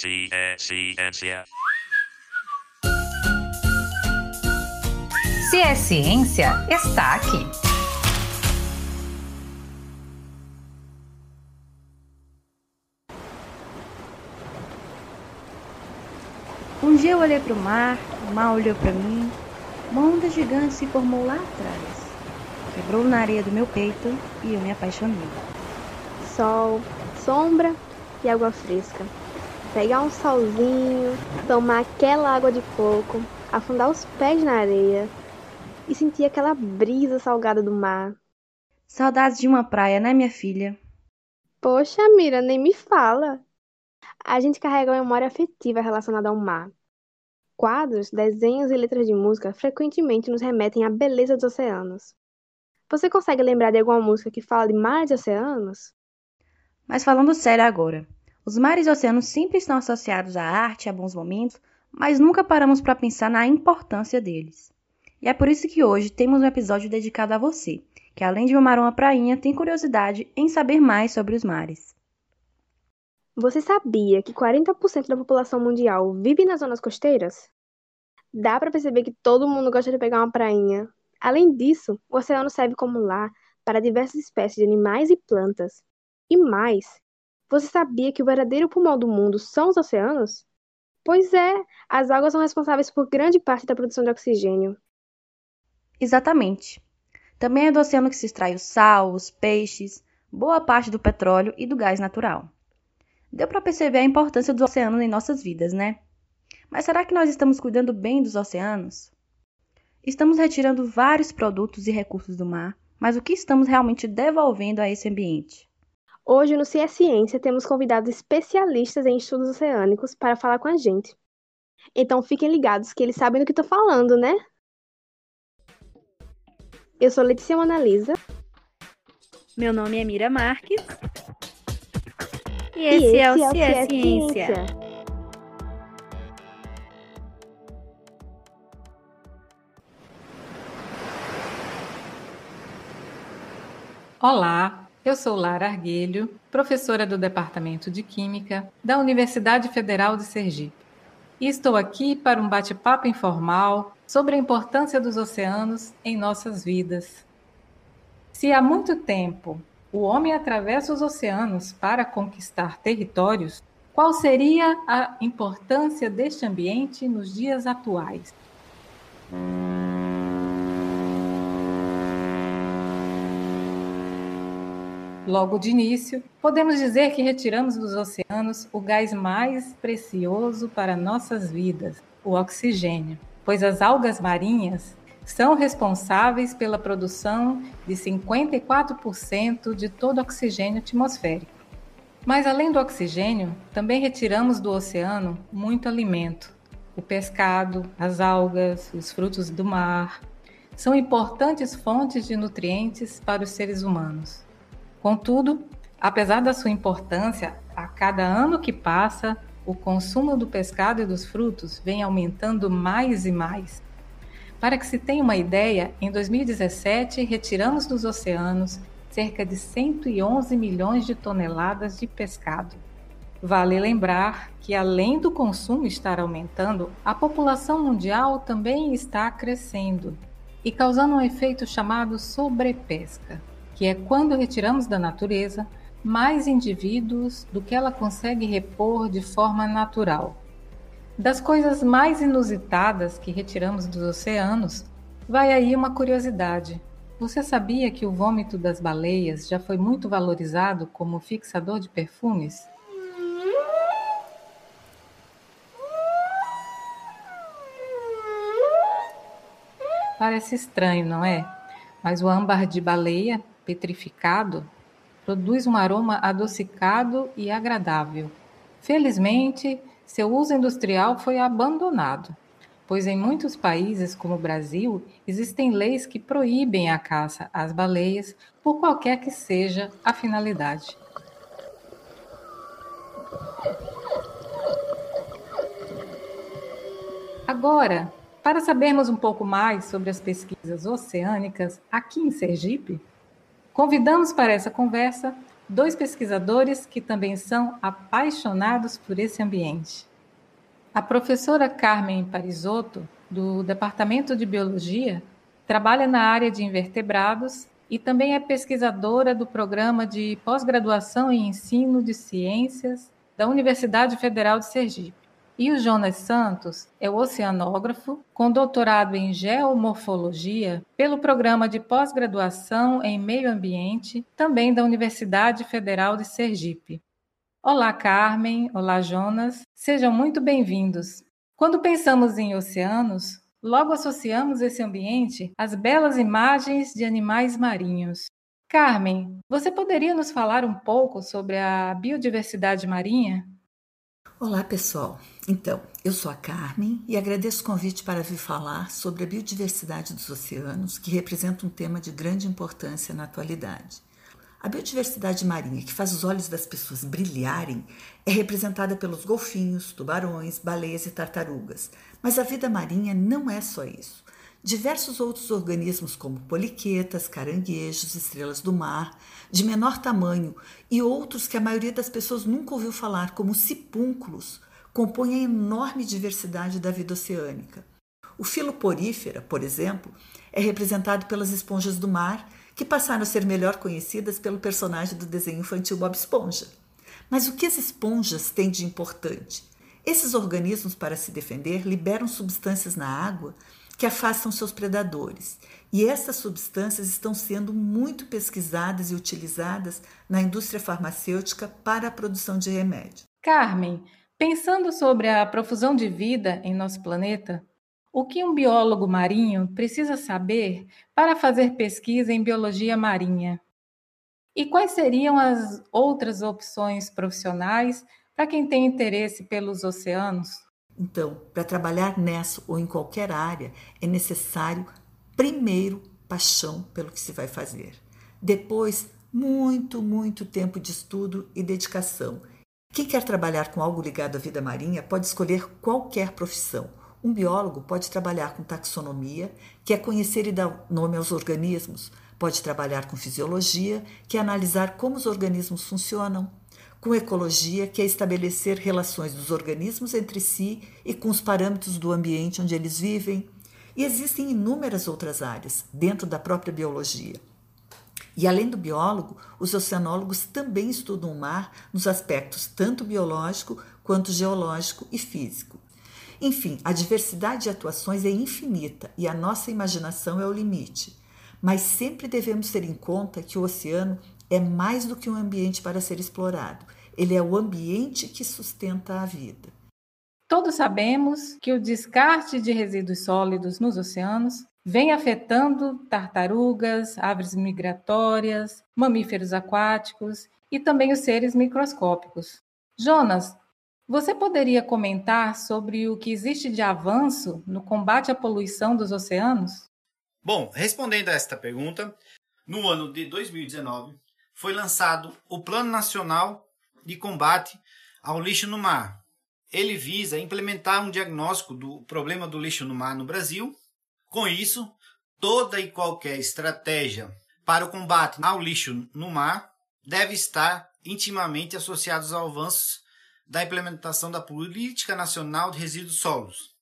Se é ciência. Se é ciência, está aqui. Um dia eu olhei para o mar, o mar olhou para mim. Uma onda gigante se formou lá atrás. Quebrou na areia do meu peito e eu me apaixonei. Sol, sombra e água fresca. Pegar um solzinho, tomar aquela água de coco, afundar os pés na areia e sentir aquela brisa salgada do mar. Saudades de uma praia, né, minha filha? Poxa, Mira, nem me fala. A gente carrega uma memória afetiva relacionada ao mar. Quadros, desenhos e letras de música frequentemente nos remetem à beleza dos oceanos. Você consegue lembrar de alguma música que fala de mares e oceanos? Mas falando sério agora, os mares e oceanos sempre estão associados à arte, a bons momentos, mas nunca paramos para pensar na importância deles. E é por isso que hoje temos um episódio dedicado a você, que além de amar uma prainha, tem curiosidade em saber mais sobre os mares. Você sabia que 40% da população mundial vive nas zonas costeiras? Dá para perceber que todo mundo gosta de pegar uma prainha. Além disso, o oceano serve como lar para diversas espécies de animais e plantas. E mais, você sabia que o verdadeiro pulmão do mundo são os oceanos? Pois é, as águas são responsáveis por grande parte da produção de oxigênio. Exatamente. Também é do oceano que se extrai o sal, os peixes, boa parte do petróleo e do gás natural. Deu para perceber a importância dos oceanos em nossas vidas, né? Mas será que nós estamos cuidando bem dos oceanos? Estamos retirando vários produtos e recursos do mar, mas o que estamos realmente devolvendo a esse ambiente? Hoje no Cia Ciência temos convidados especialistas em estudos oceânicos para falar com a gente. Então fiquem ligados que eles sabem do que estou falando, né? Eu sou Letícia Monalisa. Meu nome é Mira Marques. E esse, e esse é o é Cia Ciência. Ciência. Olá, eu sou Lara Arguelho, professora do Departamento de Química da Universidade Federal de Sergipe. E estou aqui para um bate-papo informal sobre a importância dos oceanos em nossas vidas. Se há muito tempo o homem atravessa os oceanos para conquistar territórios, qual seria a importância deste ambiente nos dias atuais? Logo de início, podemos dizer que retiramos dos oceanos o gás mais precioso para nossas vidas, o oxigênio, pois as algas marinhas são responsáveis pela produção de 54% de todo o oxigênio atmosférico. Mas além do oxigênio, também retiramos do oceano muito alimento. O pescado, as algas, os frutos do mar são importantes fontes de nutrientes para os seres humanos. Contudo, apesar da sua importância, a cada ano que passa, o consumo do pescado e dos frutos vem aumentando mais e mais. Para que se tenha uma ideia, em 2017 retiramos dos oceanos cerca de 111 milhões de toneladas de pescado. Vale lembrar que, além do consumo estar aumentando, a população mundial também está crescendo e causando um efeito chamado sobrepesca que é quando retiramos da natureza mais indivíduos do que ela consegue repor de forma natural. Das coisas mais inusitadas que retiramos dos oceanos, vai aí uma curiosidade. Você sabia que o vômito das baleias já foi muito valorizado como fixador de perfumes? Parece estranho, não é? Mas o âmbar de baleia petrificado produz um aroma adocicado e agradável. Felizmente, seu uso industrial foi abandonado, pois em muitos países, como o Brasil, existem leis que proíbem a caça às baleias por qualquer que seja a finalidade. Agora, para sabermos um pouco mais sobre as pesquisas oceânicas aqui em Sergipe, Convidamos para essa conversa dois pesquisadores que também são apaixonados por esse ambiente. A professora Carmen Parisotto, do Departamento de Biologia, trabalha na área de invertebrados e também é pesquisadora do programa de pós-graduação em ensino de ciências da Universidade Federal de Sergipe. E o Jonas Santos é o oceanógrafo com doutorado em geomorfologia pelo programa de pós-graduação em meio ambiente, também da Universidade Federal de Sergipe. Olá, Carmen. Olá, Jonas. Sejam muito bem-vindos. Quando pensamos em oceanos, logo associamos esse ambiente às belas imagens de animais marinhos. Carmen, você poderia nos falar um pouco sobre a biodiversidade marinha? Olá, pessoal. Então, eu sou a Carmen e agradeço o convite para vir falar sobre a biodiversidade dos oceanos, que representa um tema de grande importância na atualidade. A biodiversidade marinha, que faz os olhos das pessoas brilharem, é representada pelos golfinhos, tubarões, baleias e tartarugas. Mas a vida marinha não é só isso. Diversos outros organismos, como poliquetas, caranguejos, estrelas do mar, de menor tamanho, e outros que a maioria das pessoas nunca ouviu falar, como cipúnculos, compõem a enorme diversidade da vida oceânica. O filo porífera, por exemplo, é representado pelas esponjas do mar, que passaram a ser melhor conhecidas pelo personagem do desenho infantil Bob Esponja. Mas o que as esponjas têm de importante? Esses organismos, para se defender, liberam substâncias na água que afastam seus predadores. E essas substâncias estão sendo muito pesquisadas e utilizadas na indústria farmacêutica para a produção de remédio. Carmen, pensando sobre a profusão de vida em nosso planeta, o que um biólogo marinho precisa saber para fazer pesquisa em biologia marinha? E quais seriam as outras opções profissionais para quem tem interesse pelos oceanos? Então, para trabalhar nessa ou em qualquer área, é necessário, primeiro, paixão pelo que se vai fazer. Depois, muito, muito tempo de estudo e dedicação. Quem quer trabalhar com algo ligado à vida marinha pode escolher qualquer profissão. Um biólogo pode trabalhar com taxonomia, que é conhecer e dar nome aos organismos, pode trabalhar com fisiologia, que é analisar como os organismos funcionam, com ecologia, que é estabelecer relações dos organismos entre si e com os parâmetros do ambiente onde eles vivem. E existem inúmeras outras áreas dentro da própria biologia. E além do biólogo, os oceanólogos também estudam o mar nos aspectos tanto biológico quanto geológico e físico. Enfim, a diversidade de atuações é infinita e a nossa imaginação é o limite. Mas sempre devemos ter em conta que o oceano é mais do que um ambiente para ser explorado, ele é o ambiente que sustenta a vida. Todos sabemos que o descarte de resíduos sólidos nos oceanos vem afetando tartarugas, aves migratórias, mamíferos aquáticos e também os seres microscópicos. Jonas, você poderia comentar sobre o que existe de avanço no combate à poluição dos oceanos? Bom, respondendo a esta pergunta, no ano de 2019, foi lançado o Plano Nacional de Combate ao Lixo no Mar. Ele visa implementar um diagnóstico do problema do lixo no mar no Brasil. Com isso, toda e qualquer estratégia para o combate ao lixo no mar deve estar intimamente associados ao avanços da implementação da Política Nacional de Resíduos Sólidos,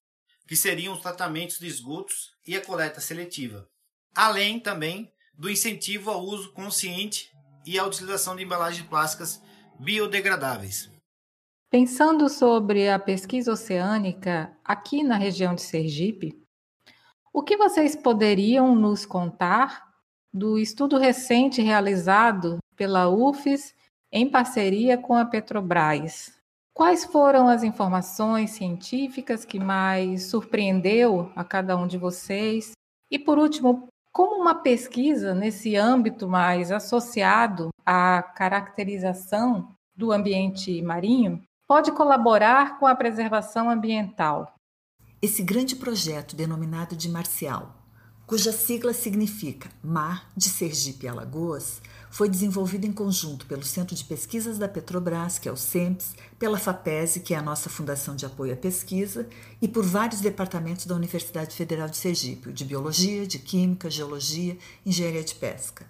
que seriam os tratamentos de esgotos e a coleta seletiva, além também do incentivo ao uso consciente e a utilização de embalagens plásticas biodegradáveis. Pensando sobre a pesquisa oceânica aqui na região de Sergipe, o que vocês poderiam nos contar do estudo recente realizado pela UFES em parceria com a Petrobras? Quais foram as informações científicas que mais surpreendeu a cada um de vocês? E por último, como uma pesquisa nesse âmbito mais associado à caracterização do ambiente marinho pode colaborar com a preservação ambiental? Esse grande projeto, denominado de Marcial, cuja sigla significa Mar de Sergipe e Alagoas, foi desenvolvido em conjunto pelo Centro de Pesquisas da Petrobras, que é o CEMPES, pela FAPESE, que é a nossa Fundação de Apoio à Pesquisa, e por vários departamentos da Universidade Federal de Sergipe, de Biologia, de Química, Geologia, Engenharia de Pesca.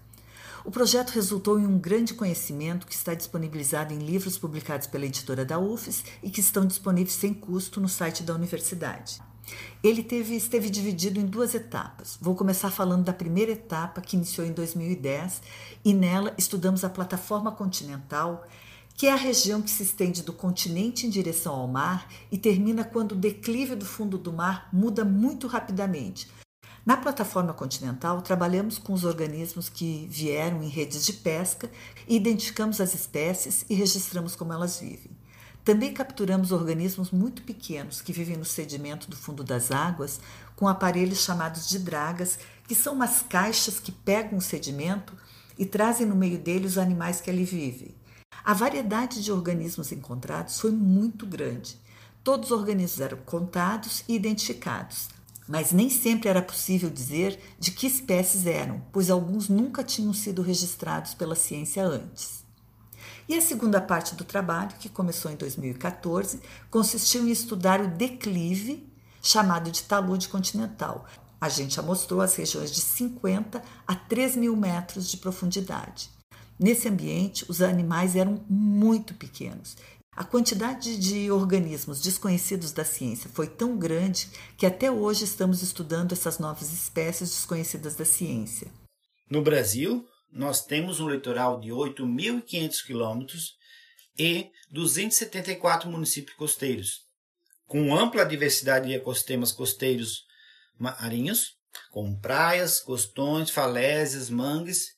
O projeto resultou em um grande conhecimento que está disponibilizado em livros publicados pela editora da UFES e que estão disponíveis sem custo no site da universidade. Ele teve, esteve dividido em duas etapas. Vou começar falando da primeira etapa, que iniciou em 2010, e nela estudamos a plataforma continental, que é a região que se estende do continente em direção ao mar e termina quando o declive do fundo do mar muda muito rapidamente. Na plataforma continental, trabalhamos com os organismos que vieram em redes de pesca e identificamos as espécies e registramos como elas vivem. Também capturamos organismos muito pequenos que vivem no sedimento do fundo das águas com aparelhos chamados de dragas, que são umas caixas que pegam o sedimento e trazem no meio dele os animais que ali vivem. A variedade de organismos encontrados foi muito grande. Todos os organismos eram contados e identificados, mas nem sempre era possível dizer de que espécies eram, pois alguns nunca tinham sido registrados pela ciência antes. E a segunda parte do trabalho, que começou em 2014, consistiu em estudar o declive, chamado de talude continental. A gente amostrou as regiões de 50 a 3 mil metros de profundidade. Nesse ambiente, os animais eram muito pequenos. A quantidade de organismos desconhecidos da ciência foi tão grande que até hoje estamos estudando essas novas espécies desconhecidas da ciência. No Brasil, nós temos um litoral de 8.500 quilômetros e 274 municípios costeiros, com ampla diversidade de ecossistemas costeiros marinhos, com praias, costões, falésias, mangues,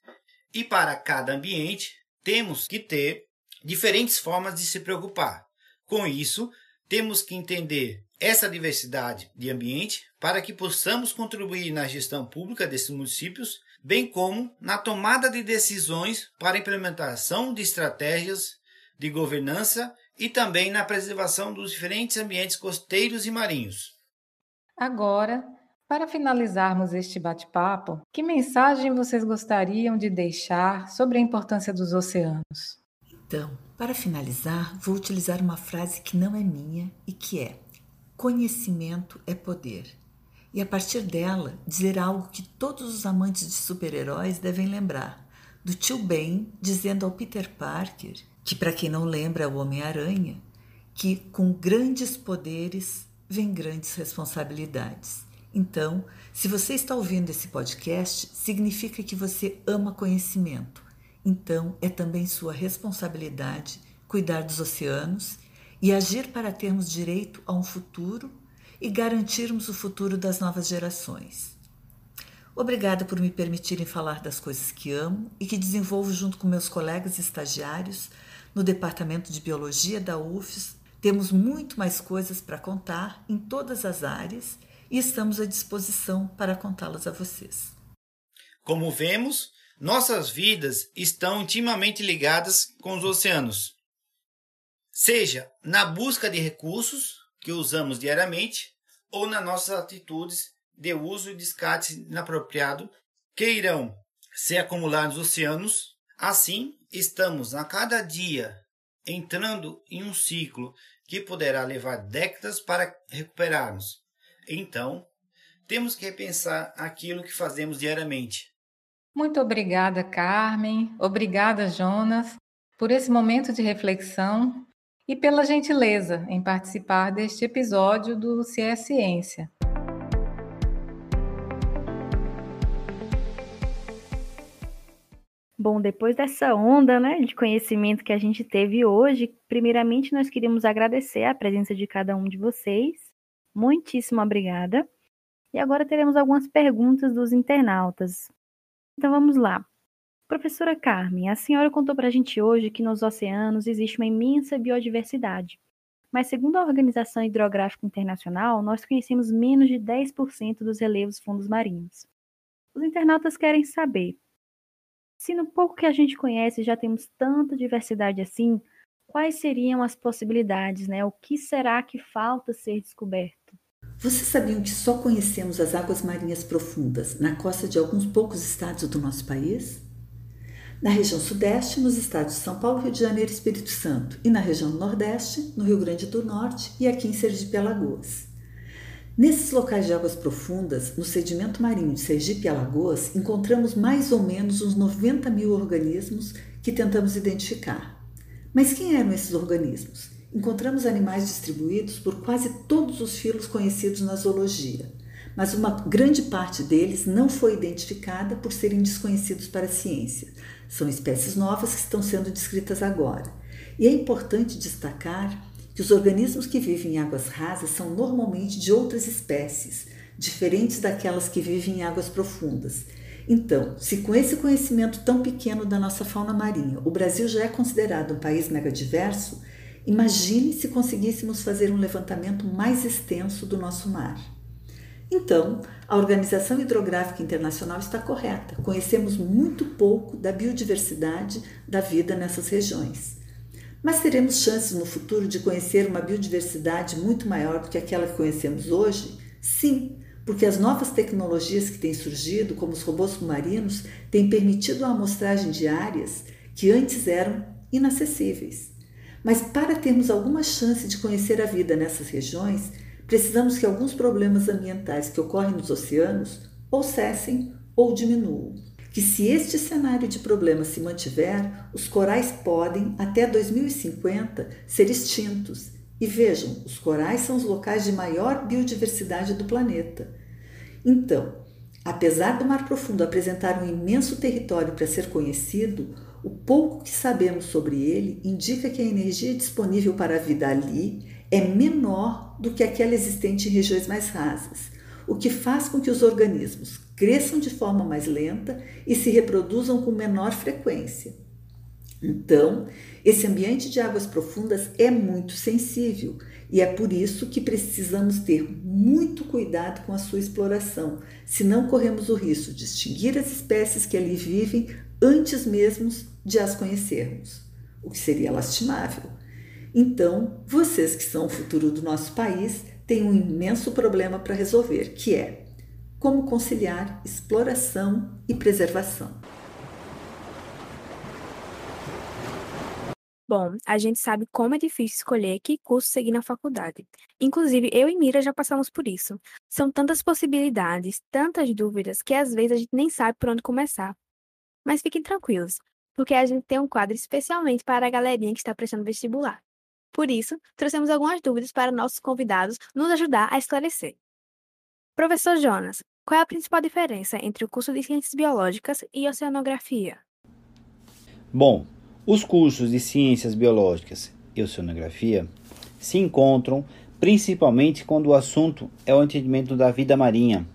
e para cada ambiente temos que ter diferentes formas de se preocupar. Com isso, temos que entender essa diversidade de ambiente para que possamos contribuir na gestão pública desses municípios bem como na tomada de decisões para a implementação de estratégias de governança e também na preservação dos diferentes ambientes costeiros e marinhos. Agora, para finalizarmos este bate-papo, que mensagem vocês gostariam de deixar sobre a importância dos oceanos? Então, para finalizar, vou utilizar uma frase que não é minha e que é: conhecimento é poder e a partir dela dizer algo que todos os amantes de super-heróis devem lembrar, do tio Ben dizendo ao Peter Parker, que para quem não lembra é o Homem-Aranha, que com grandes poderes vem grandes responsabilidades. Então, se você está ouvindo esse podcast, significa que você ama conhecimento. Então, é também sua responsabilidade cuidar dos oceanos e agir para termos direito a um futuro e garantirmos o futuro das novas gerações. Obrigada por me permitirem falar das coisas que amo e que desenvolvo junto com meus colegas estagiários no Departamento de Biologia da UFES. Temos muito mais coisas para contar em todas as áreas e estamos à disposição para contá-las a vocês. Como vemos, nossas vidas estão intimamente ligadas com os oceanos. Seja na busca de recursos, que usamos diariamente ou nas nossas atitudes de uso e descarte inapropriado que irão se acumular nos oceanos. Assim, estamos a cada dia entrando em um ciclo que poderá levar décadas para recuperarmos. Então, temos que repensar aquilo que fazemos diariamente. Muito obrigada, Carmen. Obrigada, Jonas, por esse momento de reflexão e pela gentileza em participar deste episódio do Se é Ciência. Bom, depois dessa onda né, de conhecimento que a gente teve hoje, primeiramente nós queríamos agradecer a presença de cada um de vocês. Muitíssimo obrigada. E agora teremos algumas perguntas dos internautas. Então vamos lá. Professora Carmen, a senhora contou para a gente hoje que nos oceanos existe uma imensa biodiversidade. Mas, segundo a Organização Hidrográfica Internacional, nós conhecemos menos de 10% dos relevos fundos marinhos. Os internautas querem saber: se no pouco que a gente conhece já temos tanta diversidade assim, quais seriam as possibilidades, né? O que será que falta ser descoberto? Vocês sabiam que só conhecemos as águas marinhas profundas na costa de alguns poucos estados do nosso país? Na região sudeste, nos estados de São Paulo, Rio de Janeiro e Espírito Santo, e na região nordeste, no Rio Grande do Norte e aqui em Sergipe Alagoas. Nesses locais de águas profundas, no sedimento marinho de Sergipe e Alagoas, encontramos mais ou menos uns 90 mil organismos que tentamos identificar. Mas quem eram esses organismos? Encontramos animais distribuídos por quase todos os filos conhecidos na zoologia, mas uma grande parte deles não foi identificada por serem desconhecidos para a ciência. São espécies novas que estão sendo descritas agora. E é importante destacar que os organismos que vivem em águas rasas são normalmente de outras espécies, diferentes daquelas que vivem em águas profundas. Então, se com esse conhecimento tão pequeno da nossa fauna marinha o Brasil já é considerado um país megadiverso, imagine se conseguíssemos fazer um levantamento mais extenso do nosso mar. Então, a Organização Hidrográfica Internacional está correta. Conhecemos muito pouco da biodiversidade da vida nessas regiões. Mas teremos chances no futuro de conhecer uma biodiversidade muito maior do que aquela que conhecemos hoje? Sim, porque as novas tecnologias que têm surgido, como os robôs submarinos, têm permitido a amostragem de áreas que antes eram inacessíveis. Mas para termos alguma chance de conhecer a vida nessas regiões, precisamos que alguns problemas ambientais que ocorrem nos oceanos ou cessem ou diminuam que se este cenário de problemas se mantiver, os corais podem, até 2050, ser extintos. E vejam, os corais são os locais de maior biodiversidade do planeta. Então, apesar do Mar Profundo apresentar um imenso território para ser conhecido, o pouco que sabemos sobre ele indica que a energia disponível para a vida ali é menor do que aquela existente em regiões mais rasas, o que faz com que os organismos cresçam de forma mais lenta e se reproduzam com menor frequência. Então, esse ambiente de águas profundas é muito sensível e é por isso que precisamos ter muito cuidado com a sua exploração, senão corremos o risco de extinguir as espécies que ali vivem antes mesmo de as conhecermos, o que seria lastimável. Então, vocês que são o futuro do nosso país têm um imenso problema para resolver, que é como conciliar exploração e preservação. Bom, a gente sabe como é difícil escolher que curso seguir na faculdade. Inclusive, eu e Mira já passamos por isso. São tantas possibilidades, tantas dúvidas, que às vezes a gente nem sabe por onde começar. Mas fiquem tranquilos, porque a gente tem um quadro especialmente para a galerinha que está prestando vestibular. Por isso, trouxemos algumas dúvidas para nossos convidados nos ajudar a esclarecer. Professor Jonas, qual é a principal diferença entre o curso de Ciências Biológicas e Oceanografia? Bom, os cursos de Ciências Biológicas e Oceanografia se encontram principalmente quando o assunto é o entendimento da vida marinha,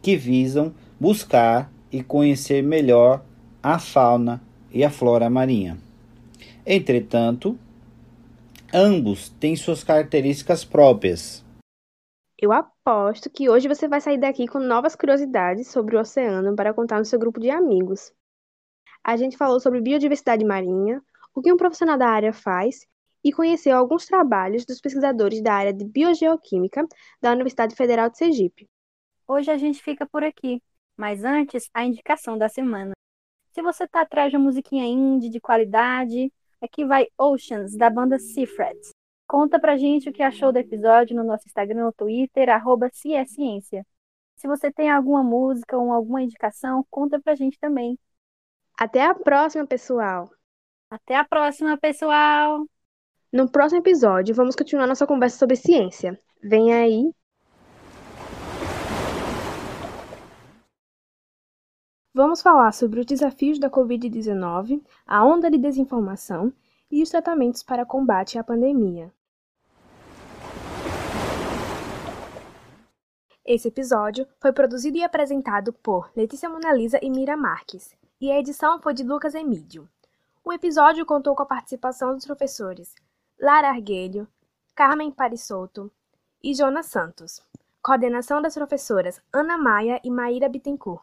que visam buscar e conhecer melhor a fauna e a flora marinha. Entretanto, ambos têm suas características próprias eu aposto que hoje você vai sair daqui com novas curiosidades sobre o oceano para contar no seu grupo de amigos. A gente falou sobre biodiversidade marinha, o que um profissional da área faz e conheceu alguns trabalhos dos pesquisadores da área de biogeoquímica da Universidade Federal de Sergipe. Hoje a gente fica por aqui, mas antes a indicação da semana. Se você está atrás de uma musiquinha indie de qualidade, aqui vai Oceans, da banda Seafreds. Conta pra gente o que achou do episódio no nosso Instagram ou Twitter, arroba Ciência. Se você tem alguma música ou alguma indicação, conta pra gente também. Até a próxima, pessoal! Até a próxima, pessoal! No próximo episódio, vamos continuar nossa conversa sobre ciência. Vem aí! Vamos falar sobre os desafios da Covid-19, a onda de desinformação e os tratamentos para combate à pandemia. Esse episódio foi produzido e apresentado por Letícia Monalisa e Mira Marques, e a edição foi de Lucas Emídio. O episódio contou com a participação dos professores Lara Arguelho, Carmen Parisotto e Jonas Santos. Coordenação das professoras Ana Maia e Maíra Bittencourt.